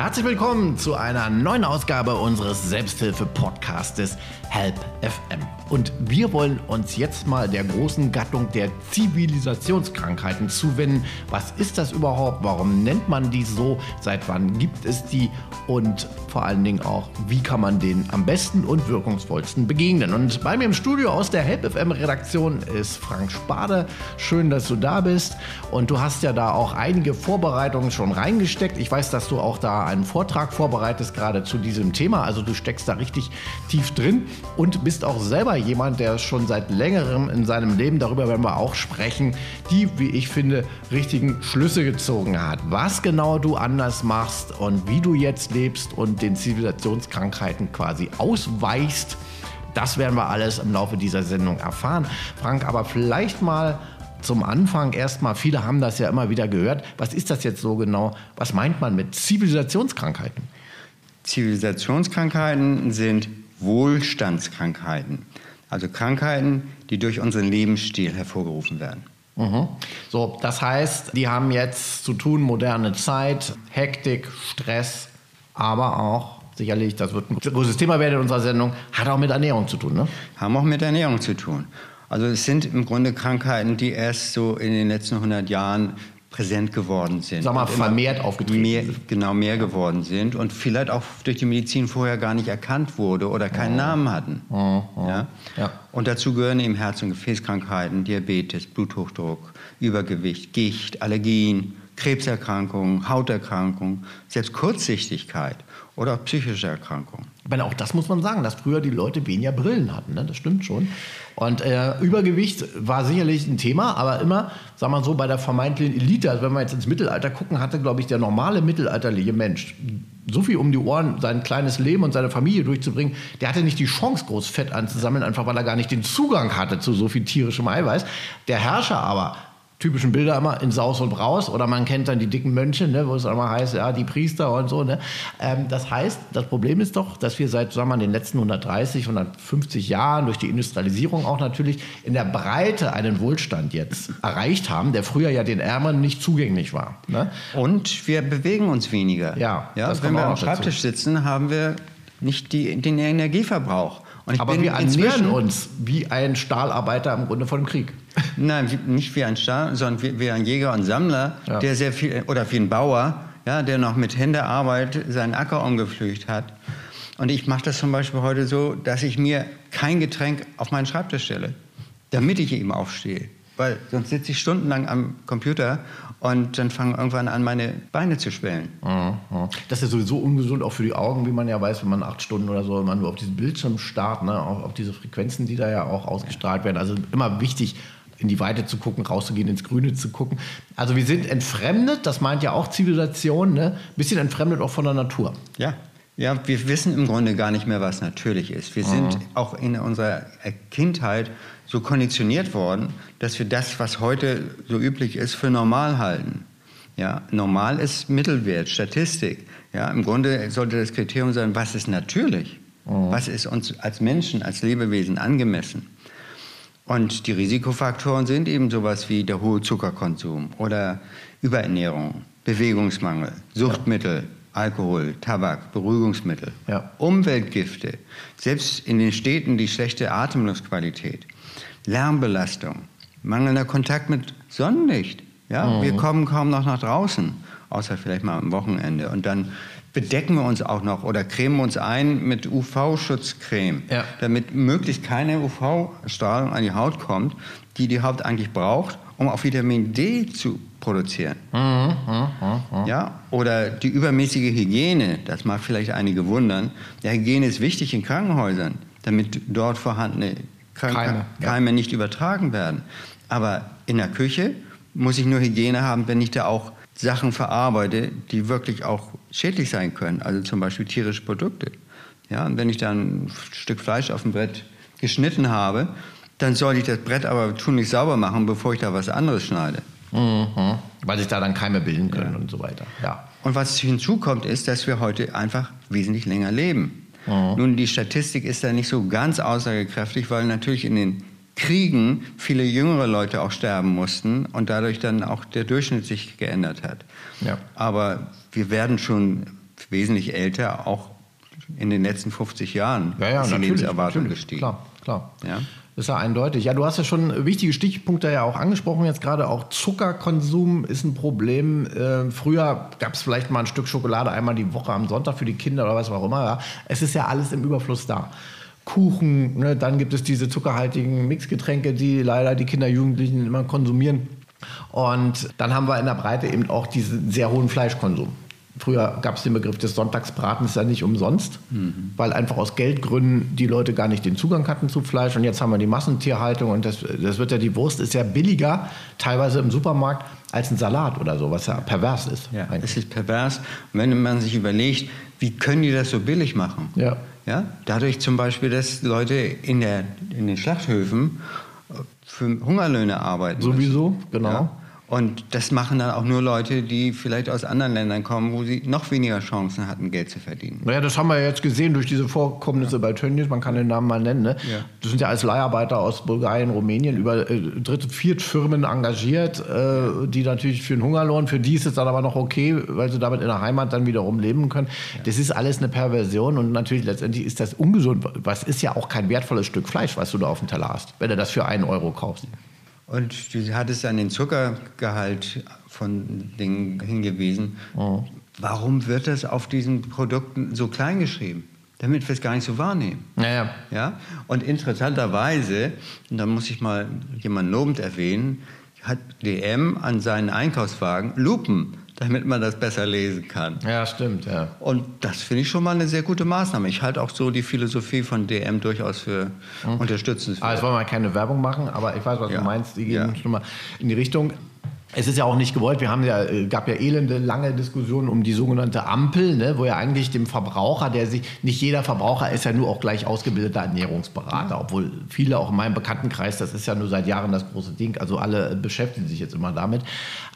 Herzlich willkommen zu einer neuen Ausgabe unseres Selbsthilfe-Podcastes Help FM. Und wir wollen uns jetzt mal der großen Gattung der Zivilisationskrankheiten zuwenden. Was ist das überhaupt? Warum nennt man die so? Seit wann gibt es die? Und vor allen Dingen auch, wie kann man denen am besten und wirkungsvollsten begegnen? Und bei mir im Studio aus der Help FM Redaktion ist Frank Spade. Schön, dass du da bist. Und du hast ja da auch einige Vorbereitungen schon reingesteckt. Ich weiß, dass du auch da einen Vortrag vorbereitest, gerade zu diesem Thema. Also du steckst da richtig tief drin und bist auch selber jemand, der schon seit längerem in seinem Leben, darüber werden wir auch sprechen, die, wie ich finde, richtigen Schlüsse gezogen hat. Was genau du anders machst und wie du jetzt lebst und den Zivilisationskrankheiten quasi ausweichst, das werden wir alles im Laufe dieser Sendung erfahren. Frank, aber vielleicht mal zum Anfang erstmal, viele haben das ja immer wieder gehört. Was ist das jetzt so genau? Was meint man mit Zivilisationskrankheiten? Zivilisationskrankheiten sind Wohlstandskrankheiten. Also Krankheiten, die durch unseren Lebensstil hervorgerufen werden. Mhm. So, das heißt, die haben jetzt zu tun, moderne Zeit, Hektik, Stress, aber auch sicherlich, das wird ein großes Thema werden in unserer Sendung, hat auch mit Ernährung zu tun, ne? Haben auch mit Ernährung zu tun. Also es sind im Grunde Krankheiten, die erst so in den letzten 100 Jahren präsent geworden sind. Sag mal, vermehrt aufgetreten mehr, Genau, mehr geworden sind und vielleicht auch durch die Medizin vorher gar nicht erkannt wurde oder keinen oh. Namen hatten. Oh, oh. Ja? ja? Und dazu gehören eben Herz- und Gefäßkrankheiten, Diabetes, Bluthochdruck, Übergewicht, Gicht, Allergien, Krebserkrankungen, Hauterkrankungen, selbst Kurzsichtigkeit oder psychische Erkrankungen. Meine, auch das muss man sagen, dass früher die Leute weniger Brillen hatten. Ne? Das stimmt schon. Und äh, Übergewicht war sicherlich ein Thema, aber immer, sagen wir so, bei der vermeintlichen Elite, also wenn wir jetzt ins Mittelalter gucken, hatte, glaube ich, der normale mittelalterliche Mensch so viel um die Ohren, sein kleines Leben und seine Familie durchzubringen, der hatte nicht die Chance, groß Fett anzusammeln, einfach weil er gar nicht den Zugang hatte zu so viel tierischem Eiweiß. Der Herrscher aber typischen Bilder immer in Saus und Braus oder man kennt dann die dicken Mönche, ne, wo es immer heißt, ja, die Priester und so. Ne. Ähm, das heißt, das Problem ist doch, dass wir seit sagen wir, den letzten 130, 150 Jahren durch die Industrialisierung auch natürlich in der Breite einen Wohlstand jetzt erreicht haben, der früher ja den Ärmeren nicht zugänglich war. Ne. Und wir bewegen uns weniger. Ja, ja wenn wir am Schreibtisch dazu. sitzen, haben wir nicht die, den Energieverbrauch. Aber wir ernähren uns wie ein Stahlarbeiter im Grunde vor dem Krieg. Nein, nicht wie ein Stahl, sondern wie, wie ein Jäger und Sammler, ja. der sehr viel, oder wie ein Bauer, ja, der noch mit Händearbeit seinen Acker umgepflügt hat. Und ich mache das zum Beispiel heute so, dass ich mir kein Getränk auf meinen Schreibtisch stelle, damit ich eben aufstehe. Weil sonst sitze ich stundenlang am Computer und dann fangen irgendwann an, meine Beine zu schwellen. Mhm. Das ist sowieso ungesund, auch für die Augen, wie man ja weiß, wenn man acht Stunden oder so man nur auf diesen Bildschirm starrt, ne? auch auf diese Frequenzen, die da ja auch ausgestrahlt werden. Also immer wichtig, in die Weite zu gucken, rauszugehen, ins Grüne zu gucken. Also wir sind entfremdet, das meint ja auch Zivilisation, ne? ein bisschen entfremdet auch von der Natur. Ja. Ja, wir wissen im Grunde gar nicht mehr, was natürlich ist. Wir sind mhm. auch in unserer Kindheit so konditioniert worden, dass wir das, was heute so üblich ist, für normal halten. Ja, normal ist Mittelwert, Statistik. Ja, Im Grunde sollte das Kriterium sein, was ist natürlich? Mhm. Was ist uns als Menschen, als Lebewesen angemessen? Und die Risikofaktoren sind eben sowas wie der hohe Zuckerkonsum oder Überernährung, Bewegungsmangel, Suchtmittel, ja. Alkohol, Tabak, Beruhigungsmittel, ja. Umweltgifte, selbst in den Städten die schlechte Atemluftqualität, Lärmbelastung, mangelnder Kontakt mit Sonnenlicht. Ja, mhm. Wir kommen kaum noch nach draußen, außer vielleicht mal am Wochenende. Und dann bedecken wir uns auch noch oder cremen uns ein mit UV-Schutzcreme, ja. damit möglichst keine UV-Strahlung an die Haut kommt, die die Haut eigentlich braucht, um auch Vitamin D zu produzieren. Mhm, mh, mh. Ja? Oder die übermäßige Hygiene, das mag vielleicht einige wundern. Ja, Hygiene ist wichtig in Krankenhäusern, damit dort vorhandene Krank Keime, Keime ja. nicht übertragen werden. Aber in der Küche muss ich nur Hygiene haben, wenn ich da auch Sachen verarbeite, die wirklich auch schädlich sein können, also zum Beispiel tierische Produkte. Ja, und wenn ich dann ein Stück Fleisch auf dem Brett geschnitten habe, dann soll ich das Brett aber tunlich sauber machen, bevor ich da was anderes schneide. Mhm. Weil sich da dann Keime bilden können ja. und so weiter. Ja. Und was hinzukommt, ist, dass wir heute einfach wesentlich länger leben. Mhm. Nun, die Statistik ist da nicht so ganz aussagekräftig, weil natürlich in den Kriegen viele jüngere Leute auch sterben mussten und dadurch dann auch der Durchschnitt sich geändert hat. Ja. Aber wir werden schon wesentlich älter, auch in den letzten 50 Jahren Ja, ja, ist die Lebenserwartung natürlich. gestiegen. Klar, klar. Ja. Ist ja eindeutig. Ja, du hast ja schon wichtige Stichpunkte ja auch angesprochen. Jetzt gerade auch Zuckerkonsum ist ein Problem. Äh, früher gab es vielleicht mal ein Stück Schokolade einmal die Woche am Sonntag für die Kinder oder was auch immer. Ja. Es ist ja alles im Überfluss da. Kuchen, ne? dann gibt es diese zuckerhaltigen Mixgetränke, die leider die Kinder, Jugendlichen immer konsumieren. Und dann haben wir in der Breite eben auch diesen sehr hohen Fleischkonsum. Früher gab es den Begriff des Sonntagsbratens ja nicht umsonst, weil einfach aus Geldgründen die Leute gar nicht den Zugang hatten zu Fleisch. Und jetzt haben wir die Massentierhaltung und das, das wird ja, die Wurst ist ja billiger, teilweise im Supermarkt, als ein Salat oder so, was ja pervers ist. Ja, eigentlich. es ist pervers. Und wenn man sich überlegt, wie können die das so billig machen? Ja. Ja? Dadurch zum Beispiel, dass Leute in, der, in den Schlachthöfen für Hungerlöhne arbeiten. Sowieso, müssen. genau. Ja? Und das machen dann auch nur Leute, die vielleicht aus anderen Ländern kommen, wo sie noch weniger Chancen hatten, Geld zu verdienen. Naja, das haben wir jetzt gesehen durch diese Vorkommnisse bei Tönnies, man kann den Namen mal nennen. Ne? Ja. Das sind ja als Leiharbeiter aus Bulgarien, Rumänien über äh, dritte, viert Firmen engagiert, äh, die natürlich für einen Hungerlohn, für die ist es dann aber noch okay, weil sie damit in der Heimat dann wiederum leben können. Das ist alles eine Perversion und natürlich letztendlich ist das ungesund. Was ist ja auch kein wertvolles Stück Fleisch, was du da auf dem Teller hast, wenn du das für einen Euro kaufst. Und du hattest an den Zuckergehalt von Dingen hingewiesen. Warum wird das auf diesen Produkten so klein geschrieben? Damit wir es gar nicht so wahrnehmen. Naja. Ja? Und interessanterweise, und da muss ich mal jemanden lobend erwähnen, hat DM an seinen Einkaufswagen Lupen, damit man das besser lesen kann. Ja, stimmt, ja. Und das finde ich schon mal eine sehr gute Maßnahme. Ich halte auch so die Philosophie von DM durchaus für unterstützenswert. Ah, jetzt wollen wir keine Werbung machen, aber ich weiß, was Ja. du meinst. Die gehen Ja. schon mal in die Richtung. Es ist ja auch nicht gewollt. Wir haben ja, äh, gab ja elende, lange Diskussionen um die sogenannte Ampel, ne, wo ja eigentlich dem Verbraucher, der sich, nicht jeder Verbraucher ist ja nur auch gleich ausgebildeter Ernährungsberater, obwohl viele auch in meinem Bekanntenkreis, das ist ja nur seit Jahren das große Ding, also alle beschäftigen sich jetzt immer damit,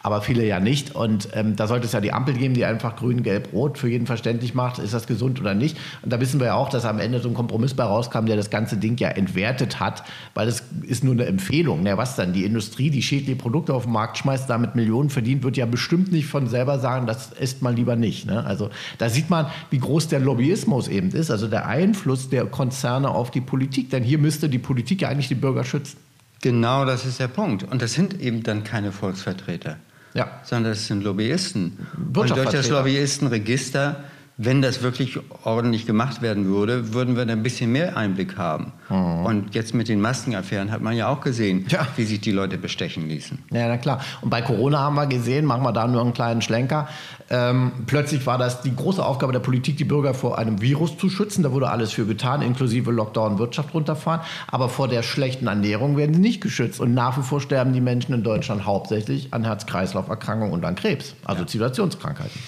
aber viele ja nicht. Und ähm, da sollte es ja die Ampel geben, die einfach grün, gelb, rot für jeden verständlich macht, ist das gesund oder nicht. Und da wissen wir ja auch, dass am Ende so ein Kompromiss bei rauskam, der das ganze Ding ja entwertet hat, weil es ist nur eine Empfehlung. Na, was dann? Die Industrie, die schädliche Produkte auf den Markt schmeißt, damit Millionen verdient, wird ja bestimmt nicht von selber sagen, das isst man lieber nicht. Ne? Also da sieht man, wie groß der Lobbyismus eben ist, also der Einfluss der Konzerne auf die Politik. Denn hier müsste die Politik ja eigentlich die Bürger schützen. Genau das ist der Punkt. Und das sind eben dann keine Volksvertreter. Ja. sondern das sind Lobbyisten. Und durch das. Lobbyistenregister, wenn das wirklich ordentlich gemacht werden würde, würden wir da ein bisschen mehr Einblick haben. Und jetzt mit den Maskenaffären hat man ja auch gesehen, Mhm. Ja. wie sich die Leute bestechen ließen. Ja, na klar. Und bei Corona haben wir gesehen, machen wir da nur einen kleinen Schlenker. Ähm, plötzlich war das die große Aufgabe der Politik, die Bürger vor einem Virus zu schützen. Da wurde alles für getan, inklusive Lockdown, Wirtschaft runterfahren. Aber vor der schlechten Ernährung werden sie nicht geschützt. Und nach wie vor sterben die Menschen in Deutschland hauptsächlich an Herz-Kreislauf-Erkrankungen und an Krebs, also Zivilisationskrankheiten.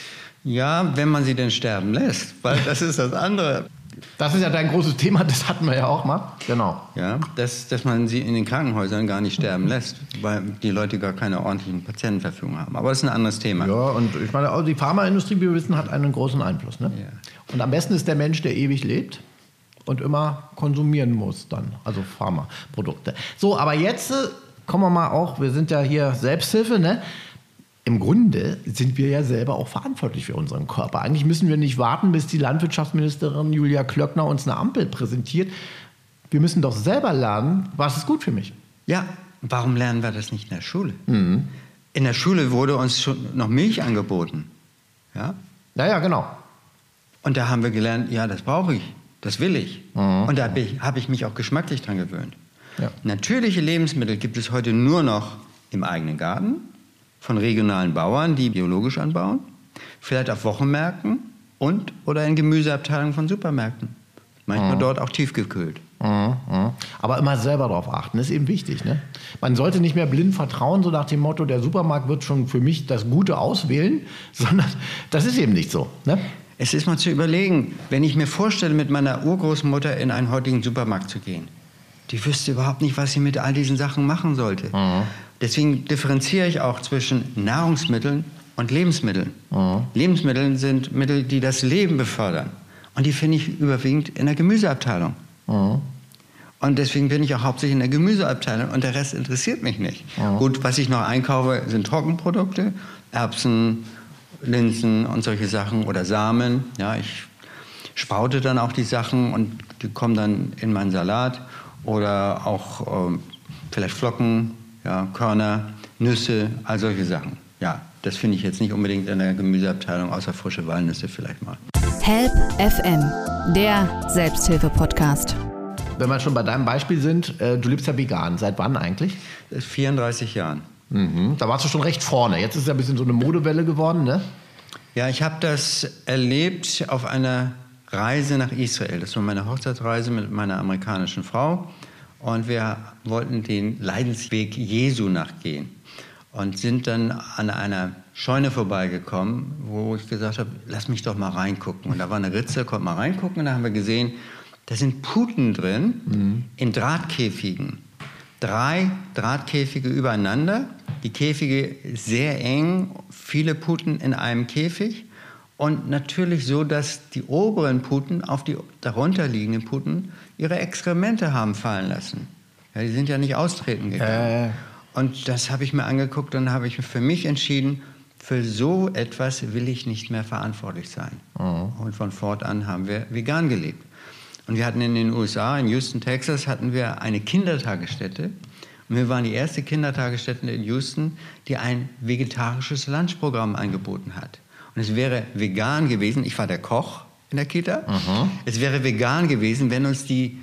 Ja, wenn man sie denn sterben lässt, weil das ist das andere. Das ist ja dein großes Thema, das hatten wir ja auch mal. Genau. Ja, dass, dass man sie in den Krankenhäusern gar nicht sterben lässt, weil die Leute gar keine ordentlichen Patientenverfügung haben. Aber das ist ein anderes Thema. Ja, und ich meine, auch die Pharmaindustrie, wie wir wissen, hat einen großen Einfluss. Ne? Ja. Und am besten ist der Mensch, der ewig lebt und immer konsumieren muss dann, also Pharmaprodukte. So, aber jetzt äh, kommen wir mal auch, wir sind ja hier Selbsthilfe, ne? Im Grunde sind wir ja selber auch verantwortlich für unseren Körper. Eigentlich müssen wir nicht warten, bis die Landwirtschaftsministerin Julia Klöckner uns eine Ampel präsentiert. Wir müssen doch selber lernen, was ist gut für mich. Ja, warum lernen wir das nicht in der Schule? Mhm. In der Schule wurde uns schon noch Milch angeboten. Ja? Ja, ja, genau. Und da haben wir gelernt, ja, das brauche ich, das will ich. Und da habe ich, hab ich mich auch geschmacklich dran gewöhnt. Ja. Natürliche Lebensmittel gibt es heute nur noch im eigenen Garten, von regionalen Bauern, die biologisch anbauen, vielleicht auf Wochenmärkten und oder in Gemüseabteilungen von Supermärkten. Manchmal dort auch tiefgekühlt. Mhm, mhm. Aber immer selber darauf achten, ist eben wichtig. Ne? Man sollte nicht mehr blind vertrauen, so nach dem Motto, der Supermarkt wird schon für mich das Gute auswählen, sondern das ist eben nicht so. Ne? Es ist mal zu überlegen, wenn ich mir vorstelle, mit meiner Urgroßmutter in einen heutigen Supermarkt zu gehen. Die wüsste überhaupt nicht, was sie mit all diesen Sachen machen sollte. Deswegen differenziere ich auch zwischen Nahrungsmitteln und Lebensmitteln. Lebensmittel sind Mittel, die das Leben befördern. Und die finde ich überwiegend in der Gemüseabteilung. Und deswegen bin ich auch hauptsächlich in der Gemüseabteilung und der Rest interessiert mich nicht. Ja. Gut, was ich noch einkaufe, sind Trockenprodukte, Erbsen, Linsen und solche Sachen oder Samen. Ja, ich spaute dann auch die Sachen und die kommen dann in meinen Salat oder auch ähm, vielleicht Flocken, ja, Körner, Nüsse, all solche Sachen. Ja, das finde ich jetzt nicht unbedingt in der Gemüseabteilung, außer frische Walnüsse vielleicht mal. Help FM, der Selbsthilfe-Podcast. Wenn wir schon bei deinem Beispiel sind, äh, du lebst ja vegan. Seit wann eigentlich? Seit 34 Jahren. Mhm. Da warst du schon recht vorne. Jetzt ist es ja ein bisschen so eine Modewelle geworden, ne? Ja, ich habe das erlebt auf einer Reise nach Israel. Das war meine Hochzeitsreise mit meiner amerikanischen Frau. Und wir wollten den Leidensweg Jesu nachgehen. Und sind dann an einer Scheune vorbeigekommen, wo ich gesagt habe, lass mich doch mal reingucken. Und da war eine Ritze, konnte mal reingucken. Und da haben wir gesehen, da sind Puten drin Mhm. in Drahtkäfigen. Drei Drahtkäfige übereinander. Die Käfige sehr eng, viele Puten in einem Käfig. Und natürlich so, dass die oberen Puten auf die darunterliegenden Puten ihre Exkremente haben fallen lassen. Ja, die sind ja nicht austreten gegangen. Äh. Und das habe ich mir angeguckt und habe ich für mich entschieden, für so etwas will ich nicht mehr verantwortlich sein. Und von fortan haben wir vegan gelebt. Und wir hatten in den USA, in Houston, Texas, hatten wir eine Kindertagesstätte. Und wir waren die erste Kindertagesstätte in Houston, die ein vegetarisches Lunchprogramm angeboten hat. Und es wäre vegan gewesen, ich war der Koch in der Kita, es wäre vegan gewesen, wenn uns die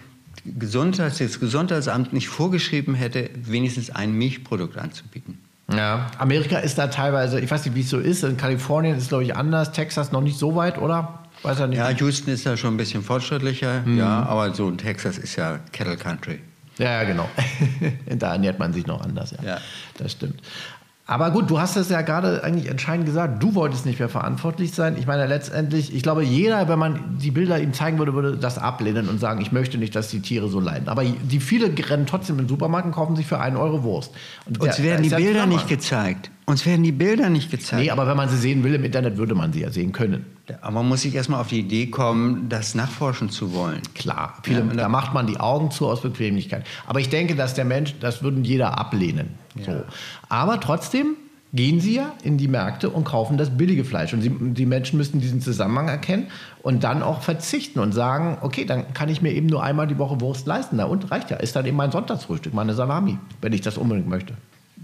Gesundheits-, das Gesundheitsamt nicht vorgeschrieben hätte, wenigstens ein Milchprodukt anzubieten. Ja. Amerika ist da teilweise, ich weiß nicht, wie es so ist. In Kalifornien ist es, glaube ich, anders. Texas noch nicht so weit, oder? Weiß er nicht. Ja, Houston ist da schon ein bisschen fortschrittlicher, ja, aber so Texas ist ja Cattle Country. Ja, ja, genau. da ernährt man sich noch anders, ja. Ja. Das stimmt. Aber gut, du hast es ja gerade eigentlich entscheidend gesagt. Du wolltest nicht mehr verantwortlich sein. Ich meine, letztendlich, ich glaube, jeder, wenn man die Bilder ihm zeigen würde, würde das ablehnen und sagen, ich möchte nicht, dass die Tiere so leiden. Aber die viele rennen trotzdem in den Supermarkt und kaufen sich für einen Euro Wurst. Und Uns der- werden die Bilder nicht gezeigt. Uns werden die Bilder nicht gezeigt. Nee, aber wenn man sie sehen will im Internet, würde man sie ja sehen können. Aber man muss sich erstmal auf die Idee kommen, das nachforschen zu wollen. Klar, viele, Ja, da macht man die Augen zu aus Bequemlichkeit. Aber ich denke, dass der Mensch, das würden jeder ablehnen. So. Aber trotzdem gehen sie ja in die Märkte und kaufen das billige Fleisch. Und sie, die Menschen müssten diesen Zusammenhang erkennen und dann auch verzichten und sagen, okay, dann kann ich mir eben nur einmal die Woche Wurst leisten. Na und reicht ja. Ist dann eben mein Sonntagsfrühstück, meine Salami, wenn ich das unbedingt möchte.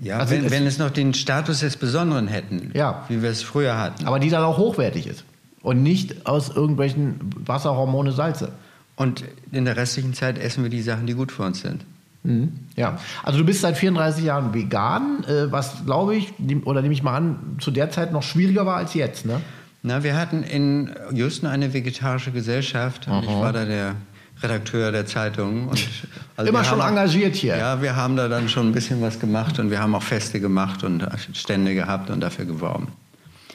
Ja, Also wenn, es- wenn es noch den Status des Besonderen hätten, Ja. wie wir es früher hatten. Aber die dann auch hochwertig ist. Und nicht aus irgendwelchen Wasserhormone Salze. Und in der restlichen Zeit essen wir die Sachen, die gut für uns sind. Mhm. Ja, also du bist seit 34 Jahren vegan, äh, was glaube ich, oder nehme ich mal an, zu der Zeit noch schwieriger war als jetzt, ne? Na, wir hatten in Houston eine vegetarische Gesellschaft und ich war da der Redakteur der Zeitung. Und also Immer schon haben engagiert hier. Ja, wir haben da dann schon ein bisschen was gemacht und wir haben auch Feste gemacht und Stände gehabt und dafür geworben.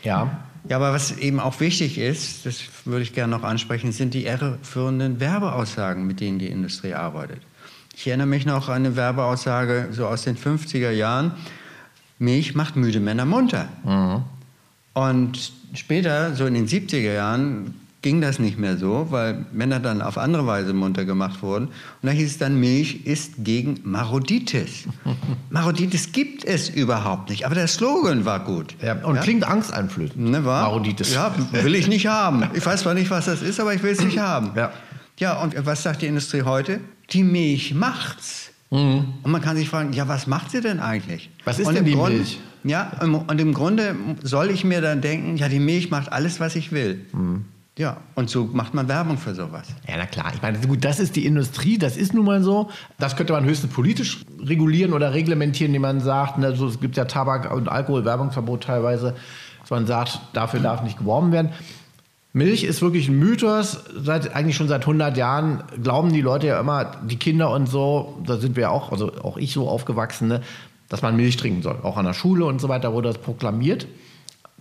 Ja. Ja, aber was eben auch wichtig ist, das würde ich gerne noch ansprechen, sind die irreführenden Werbeaussagen, mit denen die Industrie arbeitet. Ich erinnere mich noch an eine Werbeaussage so aus den 50er Jahren. Milch macht müde Männer munter. Und später, so in den 70er Jahren, ging das nicht mehr so, weil Männer dann auf andere Weise munter gemacht wurden. Und da hieß es dann, Milch ist gegen Maroditis. Maroditis gibt es überhaupt nicht, aber der Slogan war gut. ja. Und klingt angsteinflößend. Ne, war? Maroditis. Ja, will ich nicht haben. Ich weiß zwar nicht, was das ist, aber ich will es nicht haben. Ja. Ja, und was sagt die Industrie heute? Die Milch macht's. Und man kann sich fragen, ja, was macht sie denn eigentlich? Mhm. Was ist und denn die Grunde, Milch? Ja, und im Grunde soll ich mir dann denken, ja, die Milch macht alles, was ich will. Mhm. Ja, und so macht man Werbung für sowas. Ja, na klar. Ich meine, gut, das ist die Industrie, das ist nun mal so. Das könnte man höchstens politisch regulieren oder reglementieren, indem man sagt, ne, so, es gibt ja Tabak- und Alkoholwerbungsverbot teilweise, dass man sagt, dafür darf nicht geworben werden. Milch ist wirklich ein Mythos. Seit, eigentlich schon seit 100 Jahren glauben die Leute ja immer, die Kinder und so, da sind wir ja auch, also auch ich so aufgewachsen, ne, dass man Milch trinken soll. Auch an der Schule und so weiter wurde das proklamiert.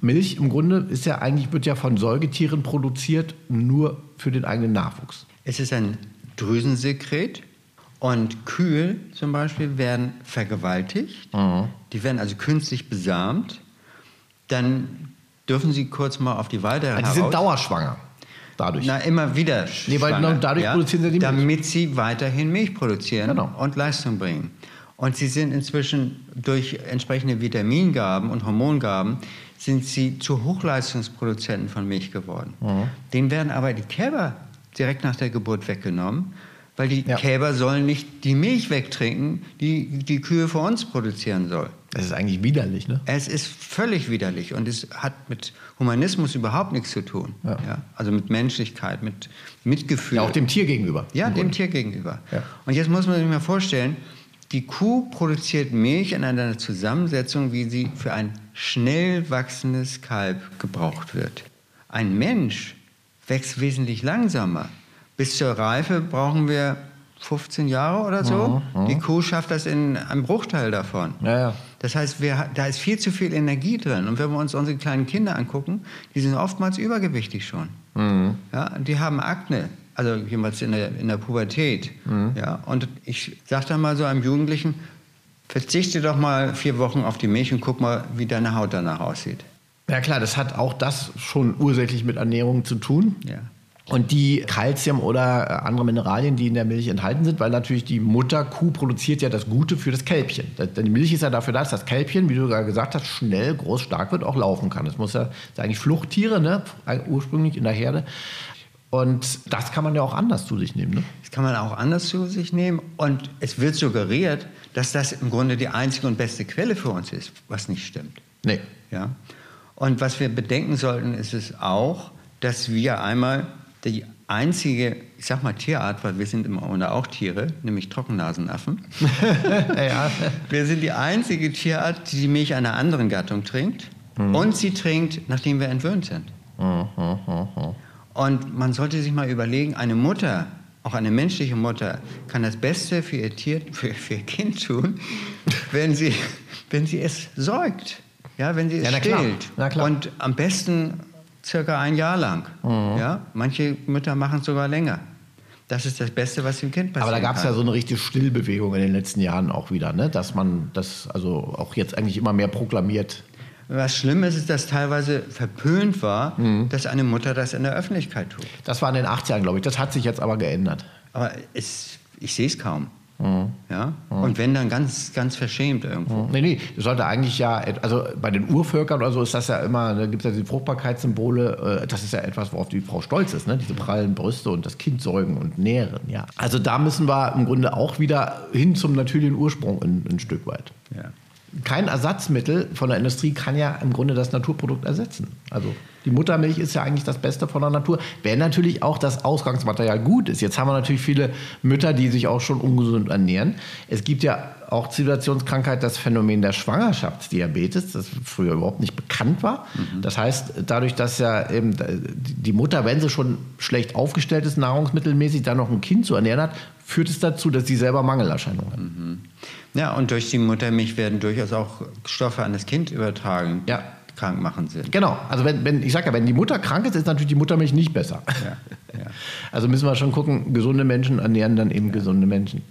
Milch im Grunde ist ja eigentlich, wird ja von Säugetieren produziert, nur für den eigenen Nachwuchs. Es ist ein Drüsensekret und Kühe zum Beispiel werden vergewaltigt. Mhm. Die werden also künstlich besamt. Dann dürfen sie kurz mal auf die Weide Also heraus. die sind dauerschwanger. dadurch. Na, immer wieder. Nee, weil schwanger, dadurch produzieren sie die Milch. Damit sie weiterhin Milch produzieren Genau. und Leistung bringen. Und sie sind inzwischen durch entsprechende Vitamingaben und Hormongaben sind sie zu Hochleistungsproduzenten von Milch geworden. Mhm. Denen werden aber die Kälber direkt nach der Geburt weggenommen, weil die Ja. Kälber sollen nicht die Milch wegtrinken, die die Kühe für uns produzieren soll. Das ist eigentlich widerlich, ne? Es ist völlig widerlich und es hat mit Humanismus überhaupt nichts zu tun. Ja. Also mit Menschlichkeit, mit Mitgefühl. Ja, auch dem Tier gegenüber. Ja, dem. Tier gegenüber. Ja. Und jetzt muss man sich mal vorstellen, die Kuh produziert Milch in einer Zusammensetzung, wie sie für ein schnell wachsendes Kalb gebraucht wird. Ein Mensch wächst wesentlich langsamer. Bis zur Reife brauchen wir 15 Jahre oder so. Die Kuh schafft das in einem Bruchteil davon. Ja, ja. Das heißt, wir, da ist viel zu viel Energie drin. Und wenn wir uns unsere kleinen Kinder angucken, die sind oftmals übergewichtig schon. Ja, die haben Akne, also jemals in der, in der Pubertät. Ja, und ich sage dann mal so einem Jugendlichen, verzichte doch mal vier Wochen auf die Milch und guck mal, wie deine Haut danach aussieht. Ja klar, das hat auch das schon ursächlich mit Ernährung zu tun. Ja. Und die Kalzium oder äh, andere Mineralien, die in der Milch enthalten sind, weil natürlich die Mutterkuh produziert ja das Gute für das Kälbchen. Denn die Milch ist ja dafür da, dass das Kälbchen, wie du gerade gesagt hast, schnell, groß, stark wird, auch laufen kann. Das muss ja, das sind eigentlich Fluchttiere, ne? ursprünglich in der Herde. Und das kann man ja auch anders zu sich nehmen. Ne? Das kann man auch anders zu sich nehmen. Und es wird suggeriert, dass das im Grunde die einzige und beste Quelle für uns ist, was nicht stimmt. Nee. Ja? Und was wir bedenken sollten, ist es auch, dass wir einmal die einzige, ich sag mal Tierart, weil wir sind im Grunde auch Tiere, nämlich Trockennasenaffen. ja. Wir sind die einzige Tierart, die die Milch einer anderen Gattung trinkt. Und sie trinkt, nachdem wir entwöhnt sind. Und man sollte sich mal überlegen, eine Mutter, auch eine menschliche Mutter, kann das Beste für ihr Tier, für, für ihr Kind tun, wenn sie, wenn sie es säugt. Ja, wenn sie es Ja, na klar. stillt. Na klar. Und am besten circa ein Jahr lang. Mhm. Ja? Manche Mütter machen es sogar länger. Das ist das Beste, was dem Kind passiert. Aber da gab es ja so eine richtige Stillbewegung in den letzten Jahren auch wieder, ne? dass man das also auch jetzt eigentlich immer mehr proklamiert. Was schlimm ist, ist, dass teilweise verpönt war, Mhm. dass eine Mutter das in der Öffentlichkeit tut. Das war in den 80ern, glaube ich. Das hat sich jetzt aber geändert. Aber es, ich sehe es kaum. Mhm. Ja? Und wenn, dann ganz, ganz verschämt irgendwo. Nee, nee, das sollte eigentlich ja, also bei den Urvölkern oder so ist das ja immer, da gibt es ja die Fruchtbarkeitssymbole, äh, das ist ja etwas, worauf die Frau stolz ist, ne? diese prallen Brüste und das Kind säugen und nähren, ja. Also da müssen wir im Grunde auch wieder hin zum natürlichen Ursprung ein, ein Stück weit. Ja. Kein Ersatzmittel von der Industrie kann ja im Grunde das Naturprodukt ersetzen. Also die Muttermilch ist ja eigentlich das Beste von der Natur, wenn natürlich auch das Ausgangsmaterial gut ist. Jetzt haben wir natürlich viele Mütter, die sich auch schon ungesund ernähren. Es gibt ja auch Zivilisationskrankheit, das Phänomen der Schwangerschaftsdiabetes, das früher überhaupt nicht bekannt war. Das heißt, dadurch, dass ja eben die Mutter, wenn sie schon schlecht aufgestellt ist, nahrungsmittelmäßig, dann noch ein Kind zu ernähren hat, führt es dazu, dass sie selber Mangelerscheinungen hat. ja, und durch die Muttermilch werden durchaus auch Stoffe an das Kind übertragen, Ja. Die krankmachend sind. Genau, also wenn, wenn ich sage ja, wenn die Mutter krank ist, ist natürlich die Muttermilch nicht besser. Ja, ja. Also müssen wir schon gucken, gesunde Menschen ernähren dann eben gesunde Menschen.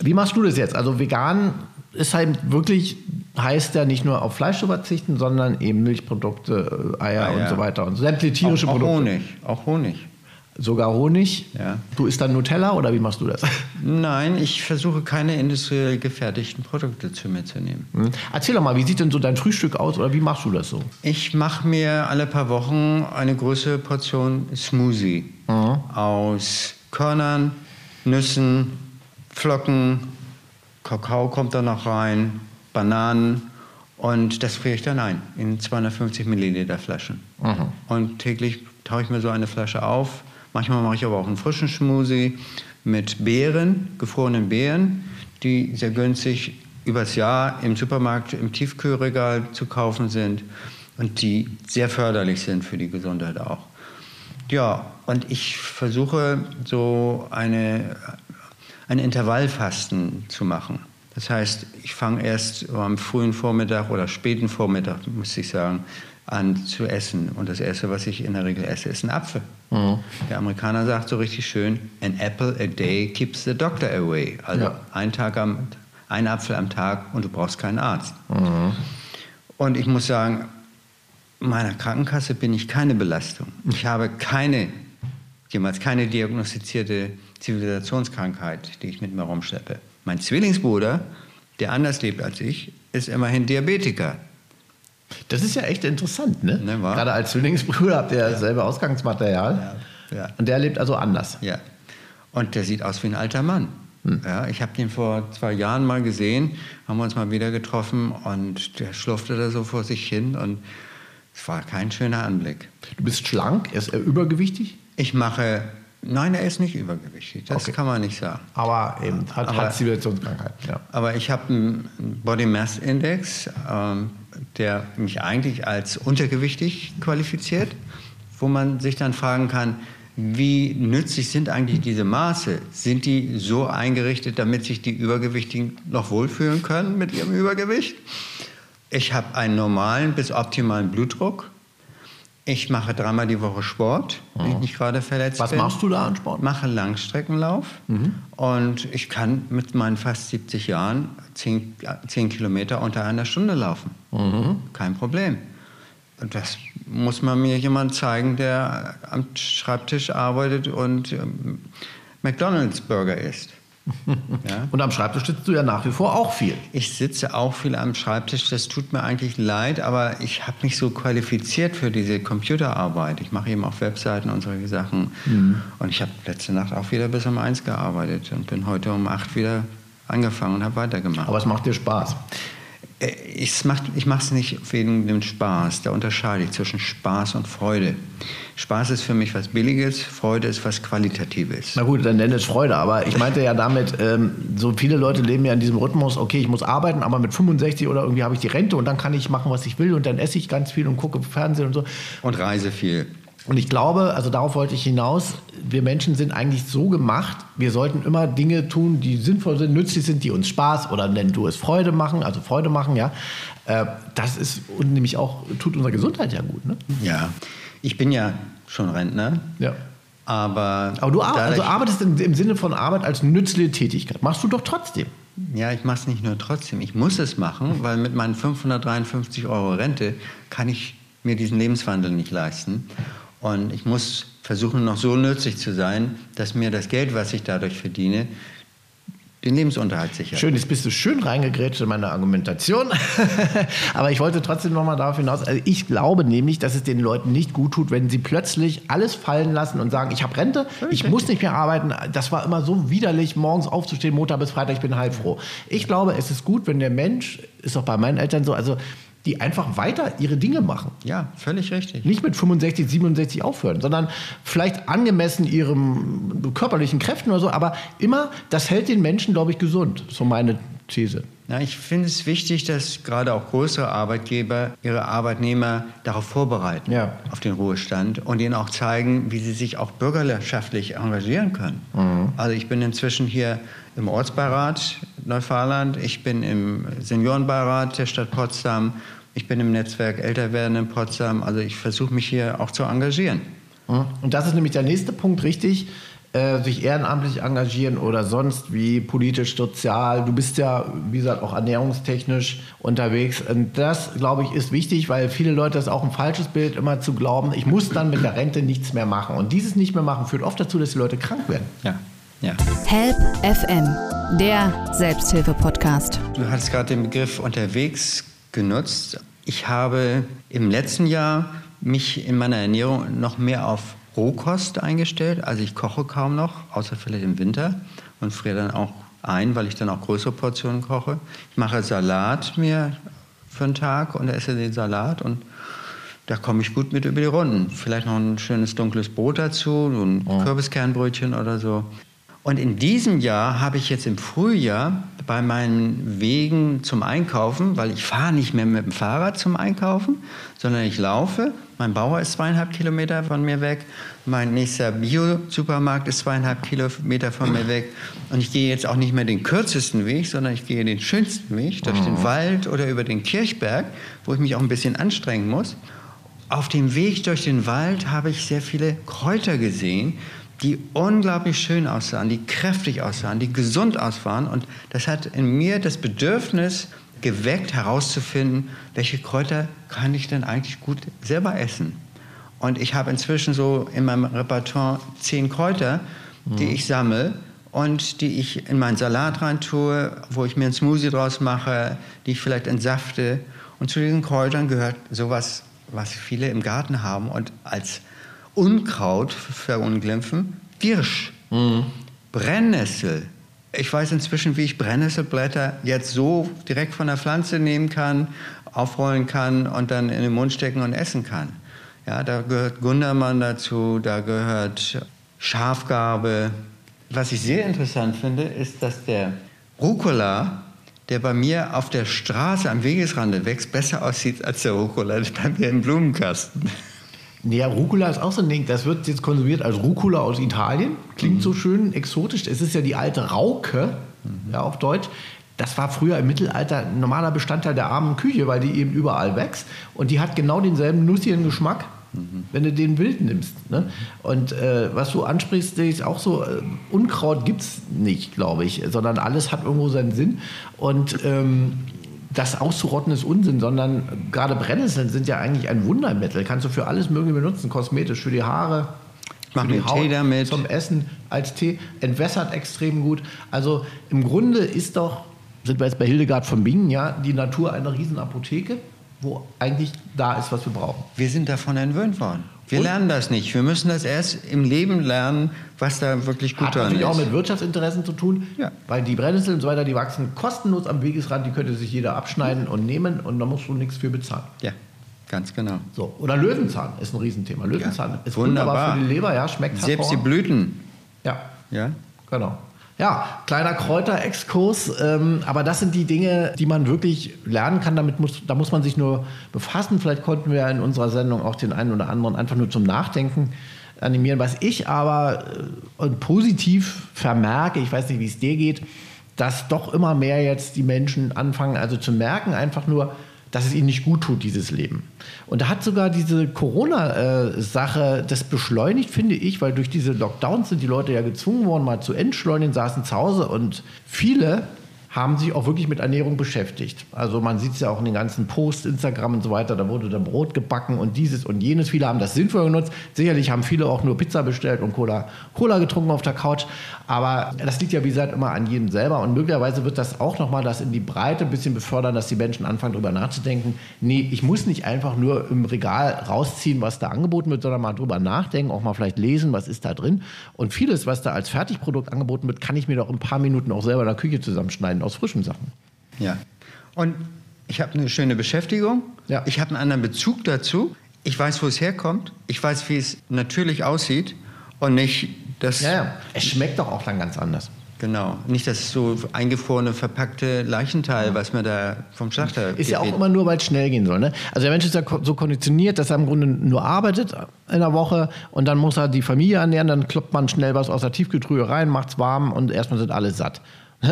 Wie machst du das jetzt? Also vegan ist halt wirklich, heißt ja nicht nur auf Fleisch zu verzichten, sondern eben Milchprodukte, äh, Eier Eier. und so weiter und sämtliche tierische auch, auch Produkte. Honig, auch Honig. Sogar Honig. Ja. Du isst dann Nutella oder wie machst du das? Nein, ich versuche keine industriell gefertigten Produkte zu mir zu nehmen. Hm? Erzähl doch mal, wie sieht denn so dein Frühstück aus oder wie machst du das so? Ich mache mir alle paar Wochen eine größere Portion Smoothie aus Körnern, Nüssen, Flocken, Kakao kommt da noch rein, Bananen und das friere ich dann ein in 250 Milliliter Flaschen. Und täglich taue ich mir so eine Flasche auf. Manchmal mache ich aber auch einen frischen Smoothie mit Beeren, gefrorenen Beeren, die sehr günstig übers Jahr im Supermarkt, im Tiefkühlregal zu kaufen sind und die sehr förderlich sind für die Gesundheit auch. Ja, und ich versuche so eine, ein Intervallfasten zu machen. Das heißt, ich fange erst am frühen Vormittag oder späten Vormittag, muss ich sagen, an zu essen. Und das Erste, was ich in der Regel esse, ist ein Apfel. Der Amerikaner sagt so richtig schön, an apple a day keeps the doctor away. Also Ja. ein, Tag am, ein Apfel am Tag und du brauchst keinen Arzt. Und ich muss sagen, meiner Krankenkasse bin ich keine Belastung. Ich habe keine jemals keine diagnostizierte Zivilisationskrankheit, die ich mit mir rumschleppe. Mein Zwillingsbruder, der anders lebt als ich, ist immerhin Diabetiker. Das ist ja echt interessant, ne? Ne? Gerade als Zwillingsbruder habt ihr ja dasselbe Ausgangsmaterial. Ja, ja. Und der lebt also anders. Ja. Und der sieht aus wie ein alter Mann. Ja, ich habe den vor zwei Jahren mal gesehen, haben wir uns mal wieder getroffen und der schlurfte da so vor sich hin und es war kein schöner Anblick. Du bist schlank, ist er übergewichtig, Ich mache, nein, er ist nicht übergewichtig, das Okay. kann man nicht sagen. aber eben hat, Aber- hat Zivilisationskrankheit. Ja. Aber ich habe einen Body Mass Index, ähm, der mich eigentlich als untergewichtig qualifiziert, wo man sich dann fragen kann, wie nützlich sind eigentlich diese Maße? Sind die so eingerichtet, damit sich die Übergewichtigen noch wohlfühlen können mit ihrem Übergewicht? Ich habe einen normalen bis optimalen Blutdruck. Ich mache dreimal die Woche Sport, wenn ich nicht gerade verletzt Was bin machst du da an Sport? mache Langstreckenlauf und ich kann mit meinen fast 70 Jahren 10, 10 Kilometer unter einer Stunde laufen. Kein Problem. Und das muss man mir jemand zeigen, der am Schreibtisch arbeitet und ähm, McDonalds Burger isst. ja? Und am Schreibtisch sitzt du ja nach wie vor auch viel. Ich sitze auch viel am Schreibtisch, das tut mir eigentlich leid, aber ich habe mich so qualifiziert für diese Computerarbeit. Ich mache eben auch Webseiten und solche Sachen. Und ich habe letzte Nacht auch wieder bis um eins gearbeitet und bin heute um acht wieder angefangen und habe weitergemacht. Aber es macht dir Spaß. Äh, Ich mache es nicht wegen dem Spaß. Da unterscheide ich zwischen Spaß und Freude. Spaß ist für mich was Billiges, Freude ist was Qualitatives. Na gut, dann nenn es Freude. Aber ich meinte ja damit, ähm, so viele Leute leben ja in diesem Rhythmus, okay, ich muss arbeiten, aber mit 65 oder irgendwie habe ich die Rente und dann kann ich machen, was ich will und dann esse ich ganz viel und gucke Fernsehen und so. Und reise viel. Und ich glaube, also darauf wollte ich hinaus, wir Menschen sind eigentlich so gemacht, wir sollten immer Dinge tun, die sinnvoll sind, nützlich sind, die uns Spaß oder nenn du es Freude machen, also Freude machen, ja. Äh, Das ist und nämlich auch, tut unserer Gesundheit ja gut, ne? Ja, ich bin ja schon Rentner, Ja. aber, Aber du ar also arbeitest im, im Sinne von Arbeit als nützliche Tätigkeit. Machst du doch trotzdem. Ja, ich mache es nicht nur trotzdem. Ich muss es machen, weil mit meinen 553 Euro Rente kann ich mir diesen Lebenswandel nicht leisten. Und ich muss versuchen, noch so nützlich zu sein, dass mir das Geld, was ich dadurch verdiene, den Lebensunterhalt sichert. Schön, jetzt bist du schön reingegrätscht in meine Argumentation. Aber ich wollte trotzdem noch mal darauf hinaus. Also ich glaube nämlich, dass es den Leuten nicht gut tut, wenn sie plötzlich alles fallen lassen und sagen, ich habe Rente, ich muss nicht mehr arbeiten. Das war immer so widerlich, morgens aufzustehen, Montag bis Freitag, ich bin heilfroh. Ich glaube, es ist gut, wenn der Mensch, ist auch bei meinen Eltern so, also die einfach weiter ihre Dinge machen. Ja, völlig richtig. Nicht mit 65, 67 aufhören, sondern vielleicht angemessen ihrem körperlichen Kräften oder so, aber immer, das hält den Menschen, glaube ich, gesund. So meine These. Na, ich finde es wichtig, dass gerade auch größere Arbeitgeber ihre Arbeitnehmer darauf vorbereiten, Ja. auf den Ruhestand und ihnen auch zeigen, wie sie sich auch bürgerschaftlich engagieren können. Also ich bin inzwischen hier im Ortsbeirat Neufahrland, ich bin im Seniorenbeirat der Stadt Potsdam, ich bin im Netzwerk Älterwerden in Potsdam. Also ich versuche mich hier auch zu engagieren. Und das ist nämlich der nächste Punkt, richtig. Äh, sich ehrenamtlich engagieren oder sonst wie politisch, sozial. Du bist ja, wie gesagt, auch ernährungstechnisch unterwegs. Und das, glaube ich, ist wichtig, weil viele Leute das auch ein falsches Bild, immer zu glauben, ich muss dann mit der Rente nichts mehr machen. Und dieses nicht mehr machen führt oft dazu, dass die Leute krank werden. Ja, ja. Help FM, der Selbsthilfe-Podcast. Du hast gerade den Begriff unterwegs genutzt. Ich habe im letzten Jahr mich in meiner Ernährung noch mehr auf Rohkost eingestellt. Also ich koche kaum noch, außer vielleicht im Winter und friere dann auch ein, weil ich dann auch größere Portionen koche. Ich mache Salat mir für einen Tag und esse den Salat und da komme ich gut mit über die Runden. Vielleicht noch ein schönes dunkles Brot dazu, ein Kürbiskernbrötchen oder so. Und in diesem Jahr habe ich jetzt im Frühjahr bei meinen Wegen zum Einkaufen, weil ich fahre nicht mehr mit dem Fahrrad zum Einkaufen, sondern ich laufe. Mein Bauer ist zweieinhalb Kilometer von mir weg. Mein nächster Bio-Supermarkt ist zweieinhalb Kilometer von mir weg. Und ich gehe jetzt auch nicht mehr den kürzesten Weg, sondern ich gehe den schönsten Weg durch den Wald oder über den Kirchberg, wo ich mich auch ein bisschen anstrengen muss. Auf dem Weg durch den Wald habe ich sehr viele Kräuter gesehen, die unglaublich schön aussahen, die kräftig aussahen, die gesund aussahen. Und das hat in mir das Bedürfnis geweckt, herauszufinden, welche Kräuter kann ich denn eigentlich gut selber essen. Und ich habe inzwischen so in meinem Repertoire zehn Kräuter, die ich sammle und die ich in meinen Salat rein tue, wo ich mir einen Smoothie draus mache, die ich vielleicht entsafte. Und zu diesen Kräutern gehört sowas, was viele im Garten haben und als Unkraut verunglimpfen, Girsch, Brennnessel. Ich weiß inzwischen, wie ich Brennnesselblätter jetzt so direkt von der Pflanze nehmen kann, aufrollen kann und dann in den Mund stecken und essen kann. Ja, da gehört Gundermann dazu, da gehört Schafgarbe. Was ich sehr interessant finde, ist, dass der Rucola, der bei mir auf der Straße am Wegesrande wächst, besser aussieht als der Rucola bei mir im Blumenkasten. Ja, Rucola ist auch so ein Ding, das wird jetzt konsumiert als Rucola aus Italien. Klingt so schön exotisch. Es ist ja die alte Rauke, ja, auf Deutsch. Das war früher im Mittelalter ein normaler Bestandteil der armen Küche, weil die eben überall wächst. Und die hat genau denselben nussigen Geschmack, wenn du den wild nimmst. Ne? Und äh, was du ansprichst, ist auch so, äh, Unkraut gibt es nicht, glaube ich, sondern alles hat irgendwo seinen Sinn. Und ähm, das auszurotten ist Unsinn, sondern gerade Brennnesseln sind ja eigentlich ein Wundermittel. Kannst du für alles Mögliche benutzen, kosmetisch, für die Haare, die mir Tee damit. zum Essen, als Tee, entwässert extrem gut. Also im Grunde ist doch, sind wir jetzt bei Hildegard von Bingen, ja, die Natur eine Riesenapotheke, wo eigentlich da ist, was wir brauchen. Wir sind davon entwöhnt worden. Wir Und? lernen das nicht. Wir müssen das erst im Leben lernen, was da wirklich gut Hat dran natürlich auch ist. mit Wirtschaftsinteressen zu tun, Ja. weil die Brennnesseln und so weiter, die wachsen kostenlos am Wegesrand, die könnte sich jeder abschneiden und nehmen und da musst du nichts für bezahlen. Ja, ganz genau. So. Oder Löwenzahn ist ein Riesenthema. Löwenzahn Ja, ist wunderbar. wunderbar für die Leber, ja, schmeckt Selbst die. Blüten. Ja, Ja? genau. Ja, kleiner Kräuterexkurs, ähm, aber das sind die Dinge, die man wirklich lernen kann. Damit muss, da muss man sich nur befassen. Vielleicht konnten wir in unserer Sendung auch den einen oder anderen einfach nur zum Nachdenken animieren. Was ich aber äh, positiv vermerke, ich weiß nicht, wie es dir geht, dass doch immer mehr jetzt die Menschen anfangen, also zu merken, einfach nur, dass es ihnen nicht gut tut, dieses Leben. Und da hat sogar diese Corona-Sache das beschleunigt, finde ich, weil durch diese Lockdowns sind die Leute ja gezwungen worden, mal zu entschleunigen, saßen zu Hause und viele haben sich auch wirklich mit Ernährung beschäftigt. Also man sieht es ja auch in den ganzen Posts, Instagram und so weiter, da wurde dann Brot gebacken und dieses und jenes. Viele haben das sinnvoll genutzt. Sicherlich haben viele auch nur Pizza bestellt und Cola, Cola getrunken auf der Couch. Aber das liegt ja, wie gesagt, immer an jedem selber. Und möglicherweise wird das auch nochmal das in die Breite ein bisschen befördern, dass die Menschen anfangen, darüber nachzudenken. Nee, ich muss nicht einfach nur im Regal rausziehen, was da angeboten wird, sondern mal drüber nachdenken, auch mal vielleicht lesen, was ist da drin. Und vieles, was da als Fertigprodukt angeboten wird, kann ich mir doch in ein paar Minuten auch selber in der Küche zusammenschneiden aus frischen Sachen. Ja. Und ich habe eine schöne Beschäftigung. Ja. Ich habe einen anderen Bezug dazu. Ich weiß, wo es herkommt. Ich weiß, wie es natürlich aussieht. Und nicht das, Ja, ja. Es schmeckt doch auch dann ganz anders. genau, nicht das so eingefrorene, verpackte Leichenteil, was mir da vom Schlachter Ist ja auch geht. immer nur, weil es schnell gehen soll. Ne? Also der Mensch ist ja so konditioniert, dass er im Grunde nur arbeitet in der Woche und dann muss er die Familie ernähren, dann kloppt man schnell was aus der Tiefkühltruhe rein, macht es warm und erstmal sind alle satt.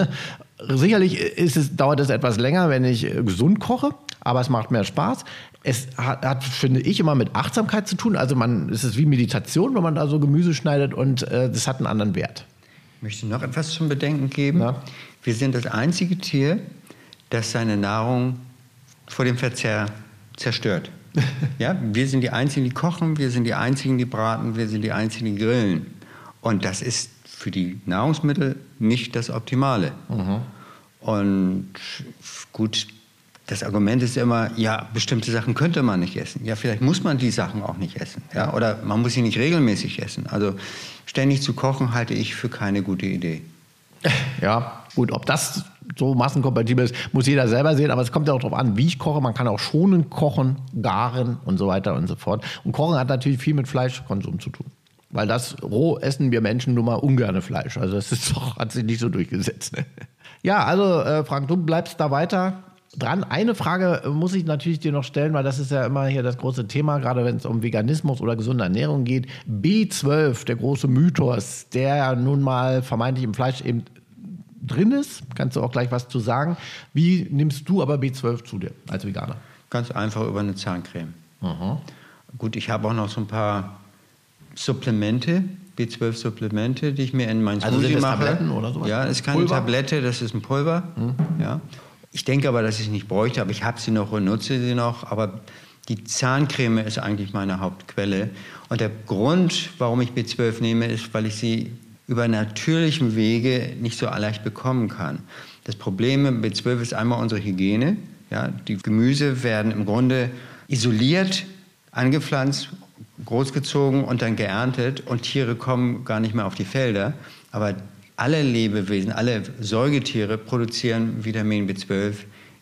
Sicherlich ist es, dauert es etwas länger, wenn ich äh, gesund koche, aber es macht mehr Spaß. Es hat, hat, finde ich, immer mit Achtsamkeit zu tun. Also man, es ist wie Meditation, wenn man da so Gemüse schneidet und äh, das hat einen anderen Wert. Ich möchte noch etwas zum Bedenken geben. Ja. Wir sind das einzige Tier, das seine Nahrung vor dem Verzehr zerstört. ja, wir sind die Einzigen, die kochen, wir sind die Einzigen, die braten, wir sind die Einzigen, die grillen. Und das ist für die Nahrungsmittel nicht das Optimale. Und gut, das Argument ist immer, ja, bestimmte Sachen könnte man nicht essen. Ja, vielleicht muss man die Sachen auch nicht essen. Ja, oder man muss sie nicht regelmäßig essen. Also ständig zu kochen halte ich für keine gute Idee. Ja, gut, ob das so massenkompatibel ist, muss jeder selber sehen, aber es kommt ja auch darauf an, wie ich koche. Man kann auch schonend kochen, garen und so weiter und so fort. Und Kochen hat natürlich viel mit Fleischkonsum zu tun. Weil das roh essen wir Menschen nun mal ungerne Fleisch. Also das ist doch, hat sich nicht so durchgesetzt. Ne? Ja, also äh, Frank, du bleibst da weiter dran. Eine Frage muss ich natürlich dir noch stellen, weil das ist ja immer hier das große Thema, gerade wenn es um Veganismus oder gesunde Ernährung geht. B12, der große Mythos, der nun mal vermeintlich im Fleisch eben drin ist. Kannst du auch gleich was zu sagen. Wie nimmst du aber B12 zu dir als Veganer? Ganz einfach über eine Zahncreme. Gut, ich habe auch noch so ein paar Supplemente, B12-Supplemente, die ich mir in mein Also Smoothie sind das mache. Tabletten oder sowas? Ja, es ist keine Pulver? Tablette, das ist ein Pulver. Ja. Ich denke aber, dass ich es nicht bräuchte, aber ich habe sie noch und nutze sie noch. Aber Die Zahncreme ist eigentlich meine Hauptquelle. Und der Grund, warum ich B12 nehme, ist, weil ich sie über natürlichem Wege nicht so leicht bekommen kann. Das Problem mit B12 ist einmal unsere Hygiene. Ja, die Gemüse werden im Grunde isoliert, angepflanzt, großgezogen und dann geerntet und Tiere kommen gar nicht mehr auf die Felder. Aber alle Lebewesen, alle Säugetiere produzieren Vitamin B12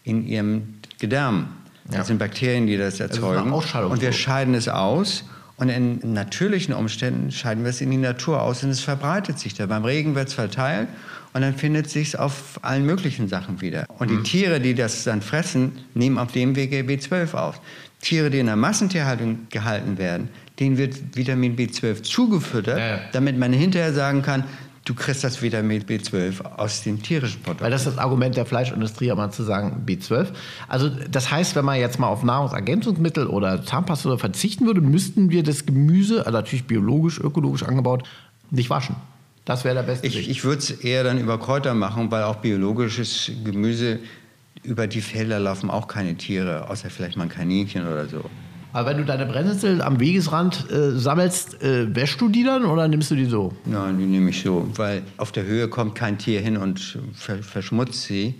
in ihrem Gedärm. Das ja. sind Bakterien, die das erzeugen. Das und wir scheiden es aus. Und in natürlichen Umständen scheiden wir es in die Natur aus und es verbreitet sich da. Beim Regen wird es verteilt und dann findet es sich auf allen möglichen Sachen wieder. Und mhm. die Tiere, die das dann fressen, nehmen auf dem Wege B12 auf. Tiere, die in der Massentierhaltung gehalten werden, denen wird Vitamin B12 zugefüttert, ja, ja. damit man hinterher sagen kann, du kriegst das Vitamin B12 aus den tierischen Produkten. Weil das ist das Argument der Fleischindustrie, mal zu sagen B12. Also das heißt, wenn man jetzt mal auf Nahrungsergänzungsmittel oder Zahnpasta verzichten würde, müssten wir das Gemüse, also natürlich biologisch, ökologisch angebaut, nicht waschen. Das wäre der beste Ich, ich würde es eher dann über Kräuter machen, weil auch biologisches Gemüse über die Felder laufen auch keine Tiere, außer vielleicht mal ein Kaninchen oder so. Aber wenn du deine Brennnessel am Wegesrand äh, sammelst, äh, wäschst du die dann oder nimmst du die so? Nein, die nehme ich so, weil auf der Höhe kommt kein Tier hin und ver verschmutzt sie.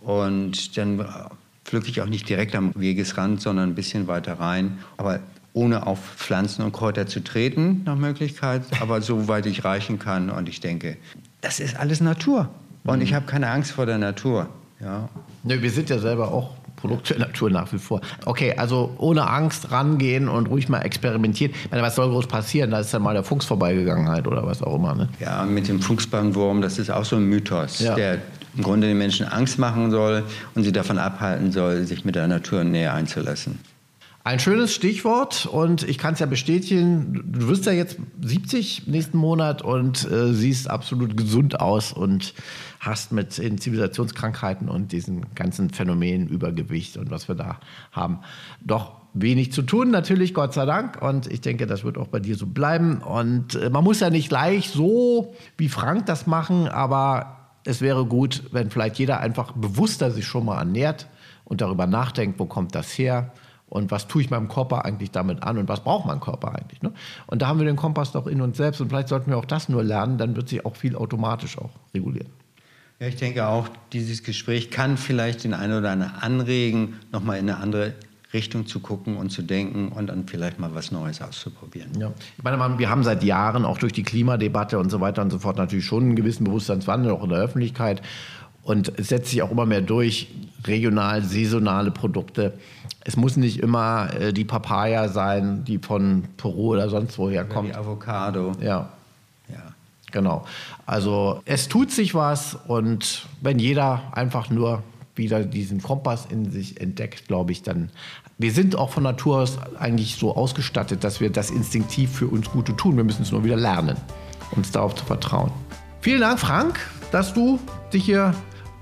Und dann pflücke ich auch nicht direkt am Wegesrand, sondern ein bisschen weiter rein. Aber ohne auf Pflanzen und Kräuter zu treten, nach Möglichkeit, aber soweit ich reichen kann. Und ich denke, das ist alles Natur. Und mhm. ich habe keine Angst vor der Natur. Ja. Ne, wir sind ja selber auch Produkte der Natur nach wie vor. Okay, also ohne Angst rangehen und ruhig mal experimentieren. Ich meine, was soll groß passieren? Da ist dann mal der Fuchs vorbeigegangen halt oder was auch immer. Ne? Ja, mit dem Fuchsbandwurm, das ist auch so ein Mythos, ja. der im Grunde den Menschen Angst machen soll und sie davon abhalten soll, sich mit der Natur näher einzulassen. Ein schönes Stichwort und ich kann es ja bestätigen, du wirst ja jetzt 70 nächsten Monat und äh, siehst absolut gesund aus und hast mit den Zivilisationskrankheiten und diesen ganzen Phänomenen Übergewicht und was wir da haben, doch wenig zu tun, natürlich, Gott sei Dank. Und ich denke, das wird auch bei dir so bleiben. Und äh, man muss ja nicht gleich so wie Frank das machen, aber es wäre gut, wenn vielleicht jeder einfach bewusster sich schon mal ernährt und darüber nachdenkt, wo kommt das her? Und was tue ich meinem Körper eigentlich damit an und was braucht mein Körper eigentlich. Ne? Und da haben wir den Kompass doch in uns selbst und vielleicht sollten wir auch das nur lernen, dann wird sich auch viel automatisch auch regulieren. Ja, ich denke auch, dieses Gespräch kann vielleicht den einen oder anderen anregen, nochmal in eine andere Richtung zu gucken und zu denken und dann vielleicht mal was Neues auszuprobieren. Ja. Ich meine, wir haben seit Jahren auch durch die Klimadebatte und so weiter und so fort natürlich schon einen gewissen Bewusstseinswandel auch in der Öffentlichkeit. Und es setzt sich auch immer mehr durch, regional, saisonale Produkte. Es muss nicht immer äh, die Papaya sein, die von Peru oder sonst woher oder kommt. Die Avocado. Ja. Ja. Genau. Also es tut sich was und wenn jeder einfach nur wieder diesen Kompass in sich entdeckt, glaube ich, dann. Wir sind auch von Natur aus eigentlich so ausgestattet, dass wir das instinktiv für uns Gute tun. Wir müssen es nur wieder lernen, uns darauf zu vertrauen. Vielen Dank, Frank, dass du dich hier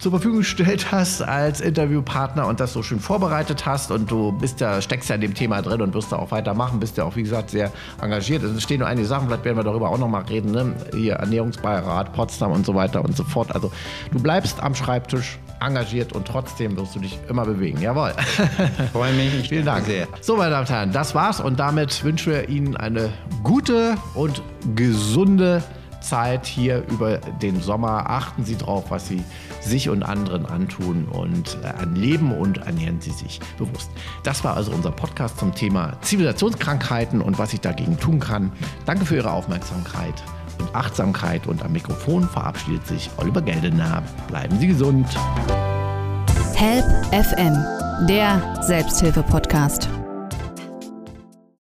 zur Verfügung gestellt hast als Interviewpartner und das so schön vorbereitet hast und du bist ja, steckst ja in dem Thema drin und wirst da auch weitermachen, bist ja auch, wie gesagt, sehr engagiert. Es stehen nur einige Sachen, vielleicht werden wir darüber auch nochmal reden, ne? hier Ernährungsbeirat, Potsdam und so weiter und so fort. Also du bleibst am Schreibtisch engagiert und trotzdem wirst du dich immer bewegen. Jawohl. Freue mich. Vielen Dank. Sehr. So, meine Damen und Herren, das war's und damit wünschen wir Ihnen eine gute und gesunde Zeit hier über den Sommer. Achten Sie drauf, was Sie sich und anderen antun und äh, leben und ernähren Sie sich bewusst. Das war also unser Podcast zum Thema Zivilisationskrankheiten und was ich dagegen tun kann. Danke für Ihre Aufmerksamkeit und Achtsamkeit und am Mikrofon verabschiedet sich Oliver Geldener. Bleiben Sie gesund. Help FM, der Selbsthilfe-Podcast.